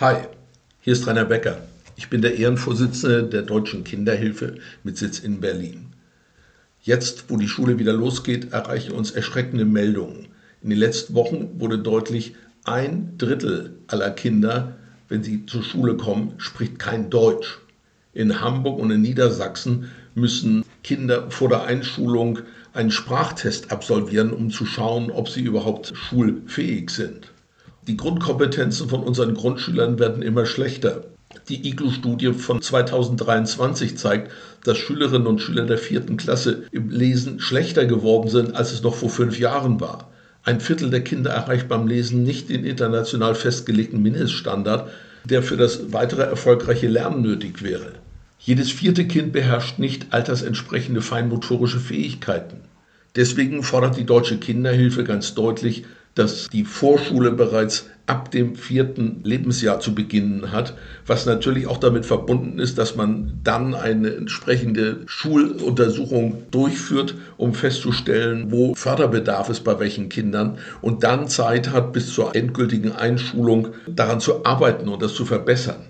Hi, hier ist Rainer Becker. Ich bin der Ehrenvorsitzende der Deutschen Kinderhilfe mit Sitz in Berlin. Jetzt, wo die Schule wieder losgeht, erreichen uns erschreckende Meldungen. In den letzten Wochen wurde deutlich, ein Drittel aller Kinder, wenn sie zur Schule kommen, spricht kein Deutsch. In Hamburg und in Niedersachsen müssen Kinder vor der Einschulung einen Sprachtest absolvieren, um zu schauen, ob sie überhaupt schulfähig sind. Die Grundkompetenzen von unseren Grundschülern werden immer schlechter. Die IGLU-Studie von 2023 zeigt, dass Schülerinnen und Schüler der vierten Klasse im Lesen schlechter geworden sind, als es noch vor fünf Jahren war. Ein Viertel der Kinder erreicht beim Lesen nicht den international festgelegten Mindeststandard, der für das weitere erfolgreiche Lernen nötig wäre. Jedes vierte Kind beherrscht nicht altersentsprechende feinmotorische Fähigkeiten. Deswegen fordert die Deutsche Kinderhilfe ganz deutlich, dass die Vorschule bereits ab dem vierten Lebensjahr zu beginnen hat, was natürlich auch damit verbunden ist, dass man dann eine entsprechende Schuluntersuchung durchführt, um festzustellen, wo Förderbedarf ist bei welchen Kindern und dann Zeit hat, bis zur endgültigen Einschulung daran zu arbeiten und das zu verbessern.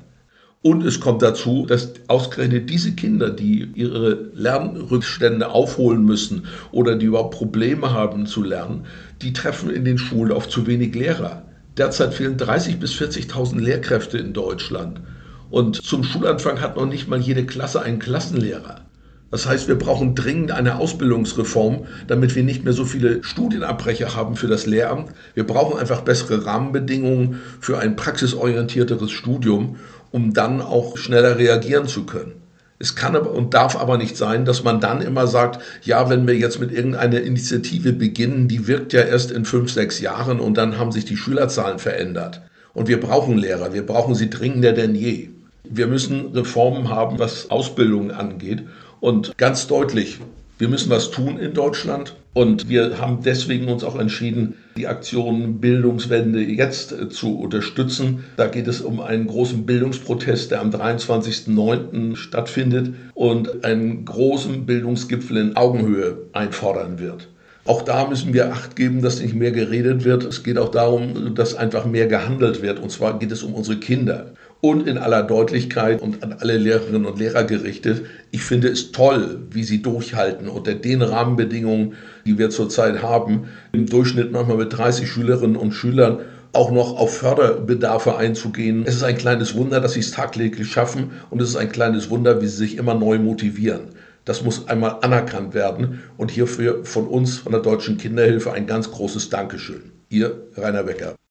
Und es kommt dazu, dass ausgerechnet diese Kinder, die ihre Lernrückstände aufholen müssen oder die überhaupt Probleme haben zu lernen, die treffen in den Schulen auf zu wenig Lehrer. Derzeit fehlen 30.000 bis 40.000 Lehrkräfte in Deutschland. Und zum Schulanfang hat noch nicht mal jede Klasse einen Klassenlehrer. Das heißt, wir brauchen dringend eine Ausbildungsreform, damit wir nicht mehr so viele Studienabbrecher haben für das Lehramt. Wir brauchen einfach bessere Rahmenbedingungen für ein praxisorientierteres Studium, um dann auch schneller reagieren zu können. Es kann und darf aber nicht sein, dass man dann immer sagt, ja, wenn wir jetzt mit irgendeiner Initiative beginnen, die wirkt ja erst in fünf, sechs Jahren und dann haben sich die Schülerzahlen verändert. Und wir brauchen Lehrer, wir brauchen sie dringender denn je. Wir müssen Reformen haben, was Ausbildung angeht. Und ganz deutlich, wir müssen was tun in Deutschland. Und wir haben deswegen uns auch entschieden, die Aktion Bildungswende jetzt äh, zu unterstützen. Da geht es um einen großen Bildungsprotest, der am 23.09. stattfindet und einen großen Bildungsgipfel in Augenhöhe einfordern wird. Auch da müssen wir Acht geben, dass nicht mehr geredet wird. Es geht auch darum, dass einfach mehr gehandelt wird. Und zwar geht es um unsere Kinder. Und in aller Deutlichkeit und an alle Lehrerinnen und Lehrer gerichtet, ich finde es toll, wie sie durchhalten unter den Rahmenbedingungen, die wir zurzeit haben. Im Durchschnitt manchmal mit 30 Schülerinnen und Schülern auch noch auf Förderbedarfe einzugehen. Es ist ein kleines Wunder, dass sie es tagtäglich schaffen und es ist ein kleines Wunder, wie sie sich immer neu motivieren. Das muss einmal anerkannt werden und hierfür von uns, von der Deutschen Kinderhilfe, ein ganz großes Dankeschön. Ihr Rainer Becker.